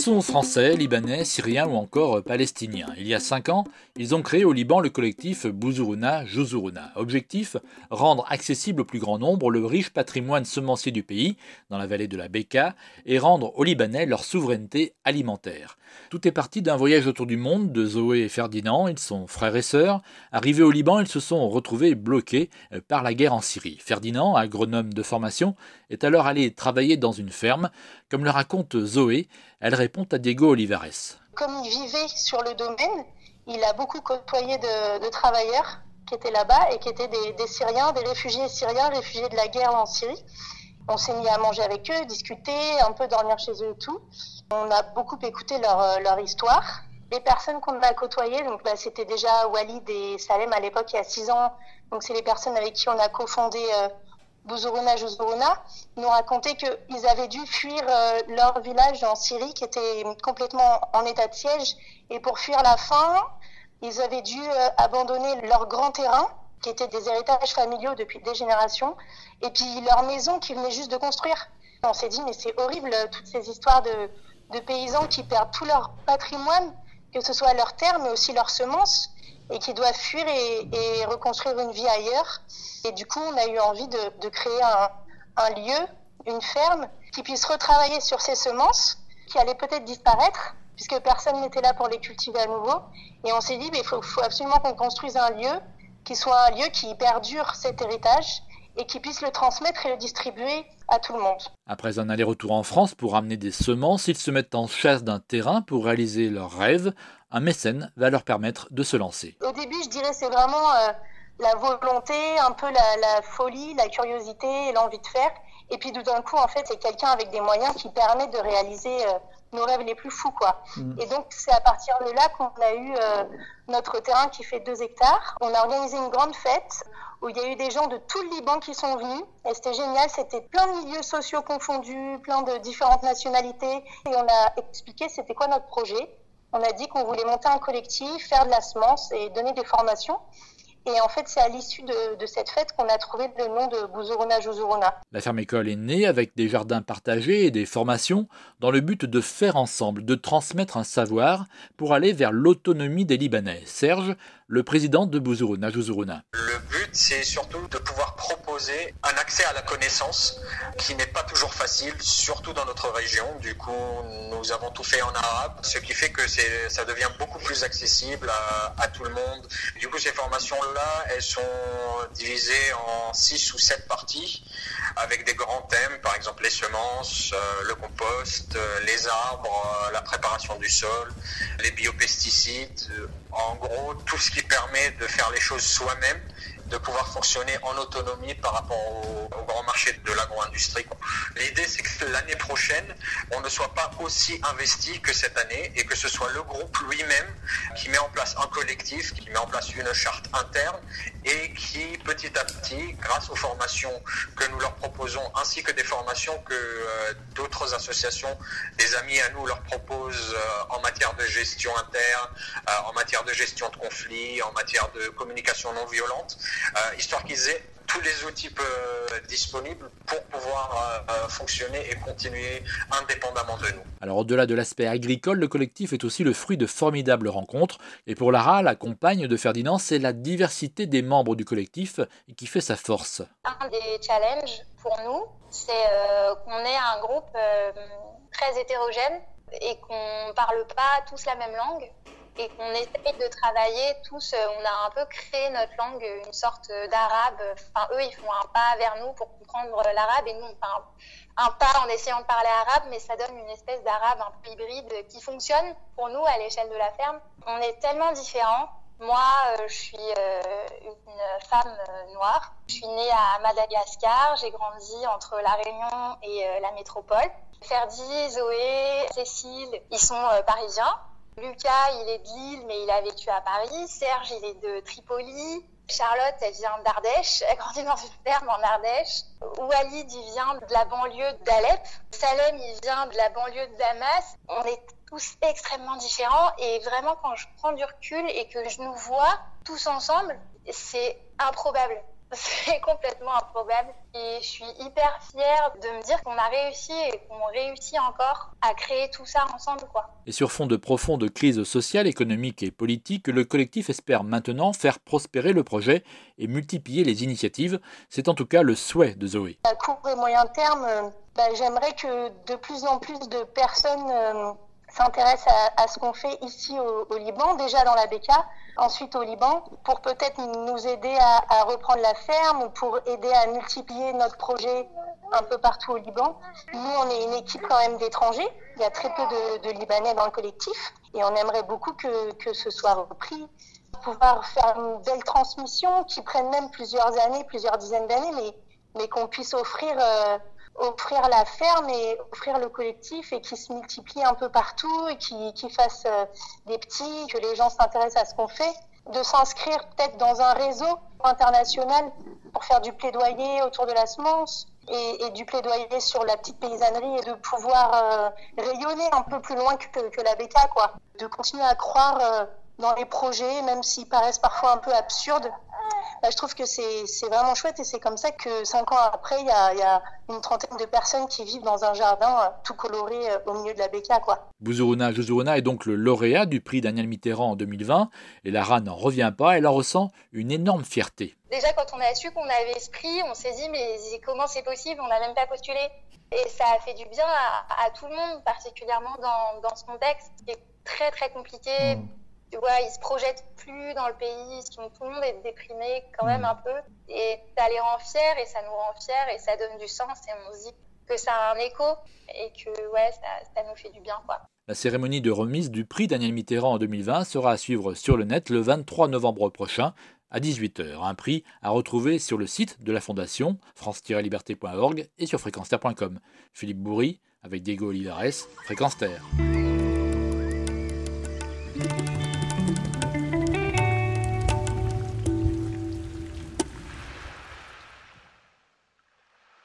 sont français, libanais, syriens ou encore palestiniens. Il y a cinq ans, ils ont créé au Liban le collectif Bouzourouna Jouzourouna. Objectif rendre accessible au plus grand nombre le riche patrimoine semencier du pays, dans la vallée de la Beka, et rendre aux Libanais leur souveraineté alimentaire. Tout est parti d'un voyage autour du monde de Zoé et Ferdinand. Ils sont frères et sœurs. Arrivés au Liban, ils se sont retrouvés bloqués euh, par la guerre en Syrie. Ferdinand, agronome de formation, est alors allé travailler dans une ferme. Comme le raconte Zoé, elle répond à Diego Olivares. Comme il vivait sur le domaine, il a beaucoup côtoyé de, travailleurs qui étaient là-bas et qui étaient des, Syriens, des réfugiés syriens, réfugiés de la guerre en Syrie. On s'est mis à manger avec eux, discuter, un peu dormir chez eux et tout. On a beaucoup écouté leur, euh, histoire. Les personnes qu'on a côtoyées, donc bah, c'était déjà Walid et Salem à l'époque, il y a six ans. Donc c'est les personnes avec qui on a cofondé euh, Bouzourouna Jouzourouna, nous racontaient qu'ils avaient dû fuir euh, leur village en Syrie qui était complètement en état de siège. Et pour fuir la faim, ils avaient dû euh, abandonner leur grand terrain qui était des héritages familiaux depuis des générations, et puis leur maison qu'ils venaient juste de construire. On s'est dit, mais c'est horrible, toutes ces histoires de, de paysans qui perdent tout leur patrimoine, que ce soit leurs terres, mais aussi leurs semences, et qui doivent fuir et, reconstruire une vie ailleurs. Et du coup, on a eu envie de, créer un, lieu, une ferme, qui puisse retravailler sur ces semences, qui allaient peut-être disparaître, puisque personne n'était là pour les cultiver à nouveau. Et on s'est dit, il faut, faut absolument qu'on construise un lieu qui soit un lieu qui perdure cet héritage et qui puisse le transmettre et le distribuer à tout le monde. Après un aller-retour en France pour amener des semences, ils se mettent en chasse d'un terrain pour réaliser leurs rêves. Un mécène va leur permettre de se lancer. Au début, je dirais c'est vraiment euh, la volonté, un peu la, folie, la curiosité et l'envie de faire. Et puis tout d'un coup, en fait, c'est quelqu'un avec des moyens qui permet de réaliser euh, nos rêves les plus fous, quoi. Mm. Et donc, c'est à partir de là qu'on a eu euh, notre terrain qui fait deux hectares. On a organisé une grande fête où il y a eu des gens de tout le Liban qui sont venus. Et c'était génial, c'était plein de milieux sociaux confondus, plein de différentes nationalités. Et on a expliqué c'était quoi notre projet. On a dit qu'on voulait monter un collectif, faire de la semence et donner des formations. Et en fait, c'est à l'issue de, cette fête qu'on a trouvé le nom de Bouzourouna Jouzourouna. La ferme école est née avec des jardins partagés et des formations dans le but de faire ensemble, de transmettre un savoir pour aller vers l'autonomie des Libanais. Serge, le président de Bouzourouna Jouzourouna. Le but, c'est surtout de pouvoir proposer un accès à la connaissance qui n'est pas toujours facile, surtout dans notre région. Du coup, nous avons tout fait en arabe, ce qui fait que ça devient beaucoup plus accessible à, tout le monde. Du coup, ces formations-là, elles sont divisées en six ou sept parties avec des grands thèmes, par exemple les semences, euh, le compost, euh, les arbres, euh, la préparation du sol, les biopesticides, en gros tout ce qui permet de faire les choses soi-même de pouvoir fonctionner en autonomie par rapport au, grand marché de l'agro-industrie. L'idée, c'est que l'année prochaine, on ne soit pas aussi investi que cette année et que ce soit le groupe lui-même qui met en place un collectif, qui met en place une charte interne et qui, petit à petit, grâce aux formations que nous leur proposons, ainsi que des formations que euh, d'autres associations, des amis à nous leur proposent euh, en matière de gestion interne, euh, en matière de gestion de conflits, en matière de communication non violente, histoire qu'ils aient tous les outils euh, disponibles pour pouvoir euh, fonctionner et continuer indépendamment de nous. Alors au-delà de l'aspect agricole, le collectif est aussi le fruit de formidables rencontres. Et pour Lara, la compagne de Ferdinand, c'est la diversité des membres du collectif qui fait sa force. Un des challenges pour nous, c'est qu'on est un groupe très hétérogène et qu'on ne parle pas tous la même langue et qu'on essaye de travailler tous. Euh, on a un peu créé notre langue, une sorte d'arabe. Enfin, eux, ils font un pas vers nous pour comprendre l'arabe et nous, on fait un, pas en essayant de parler arabe, mais ça donne une espèce d'arabe un peu hybride qui fonctionne pour nous à l'échelle de la ferme. On est tellement différents. Moi, euh, je suis euh, une femme noire. Je suis née à Madagascar. J'ai grandi entre La Réunion et la métropole. Ferdi, Zoé, Cécile, ils sont parisiens. Lucas, il est de Lille, mais il a vécu à Paris. Serge, il est de Tripoli. Charlotte, elle vient d'Ardèche, elle grandit dans une ferme en Ardèche. Walid, il vient de la banlieue d'Alep. Salem, il vient de la banlieue de Damas. On est tous extrêmement différents et vraiment quand je prends du recul et que je nous vois tous ensemble, c'est improbable. c'est complètement improbable. Et je suis hyper fière de me dire qu'on a réussi et qu'on réussit encore à créer tout ça ensemble. Quoi. Et sur fond de profonde crise sociale, économique et politique, le collectif espère maintenant faire prospérer le projet et multiplier les initiatives. C'est en tout cas le souhait de Zoé. À court et moyen terme, euh, bah, j'aimerais que de plus en plus de personnes euh, s'intéressent à, ce qu'on fait ici au, Liban, déjà dans la BK, ensuite au Liban, pour peut-être nous aider à, reprendre la ferme ou pour aider à multiplier notre projet un peu partout au Liban. Nous, on est une équipe quand même d'étrangers. Il y a très peu de, Libanais dans le collectif et on aimerait beaucoup que, que ce soit repris pouvoir faire une belle transmission qui prenne même plusieurs années, plusieurs dizaines d'années, mais, mais qu'on puisse offrir euh, offrir la ferme et offrir le collectif et qui se multiplie un peu partout et qui, qui fasse euh, des petits, que les gens s'intéressent à ce qu'on fait, de s'inscrire peut-être dans un réseau international pour faire du plaidoyer autour de la semence et, et du plaidoyer sur la petite paysannerie et de pouvoir euh, rayonner un peu plus loin que, que la BK, quoi. De continuer à croire euh, dans les projets, même s'ils paraissent parfois un peu absurdes, bah, je trouve que c'est vraiment chouette et c'est comme ça que cinq ans après, il y a, y a, une trentaine de personnes qui vivent dans un jardin euh, tout coloré euh, au milieu de la béca. Quoi. Bouzourouna Jouzourouna est donc le lauréat du prix Daniel Mitterrand en 2020 et Lara n'en revient pas, elle en ressent une énorme fierté. Déjà, quand on a su qu'on avait ce prix, on s'est dit, mais comment c'est possible? On n'a même pas postulé. Et ça a fait du bien à, à tout le monde, particulièrement dans, dans, ce contexte qui est très très compliqué. Mmh tu vois, ils se projettent plus dans le pays, tout le monde est déprimé quand même mm. un peu. Et ça les rend fiers et ça nous rend fiers et ça donne du sens et on se dit que ça a un écho et que ouais, ça, nous fait du bien quoi. La cérémonie de remise du prix Daniel Mitterrand en 2020 sera à suivre sur le net le 23 novembre prochain à 18h. Un prix à retrouver sur le site de la Fondation, france-liberté.org et sur fréquence Philippe Bourri avec Diego Olivares, Fréquence Terre.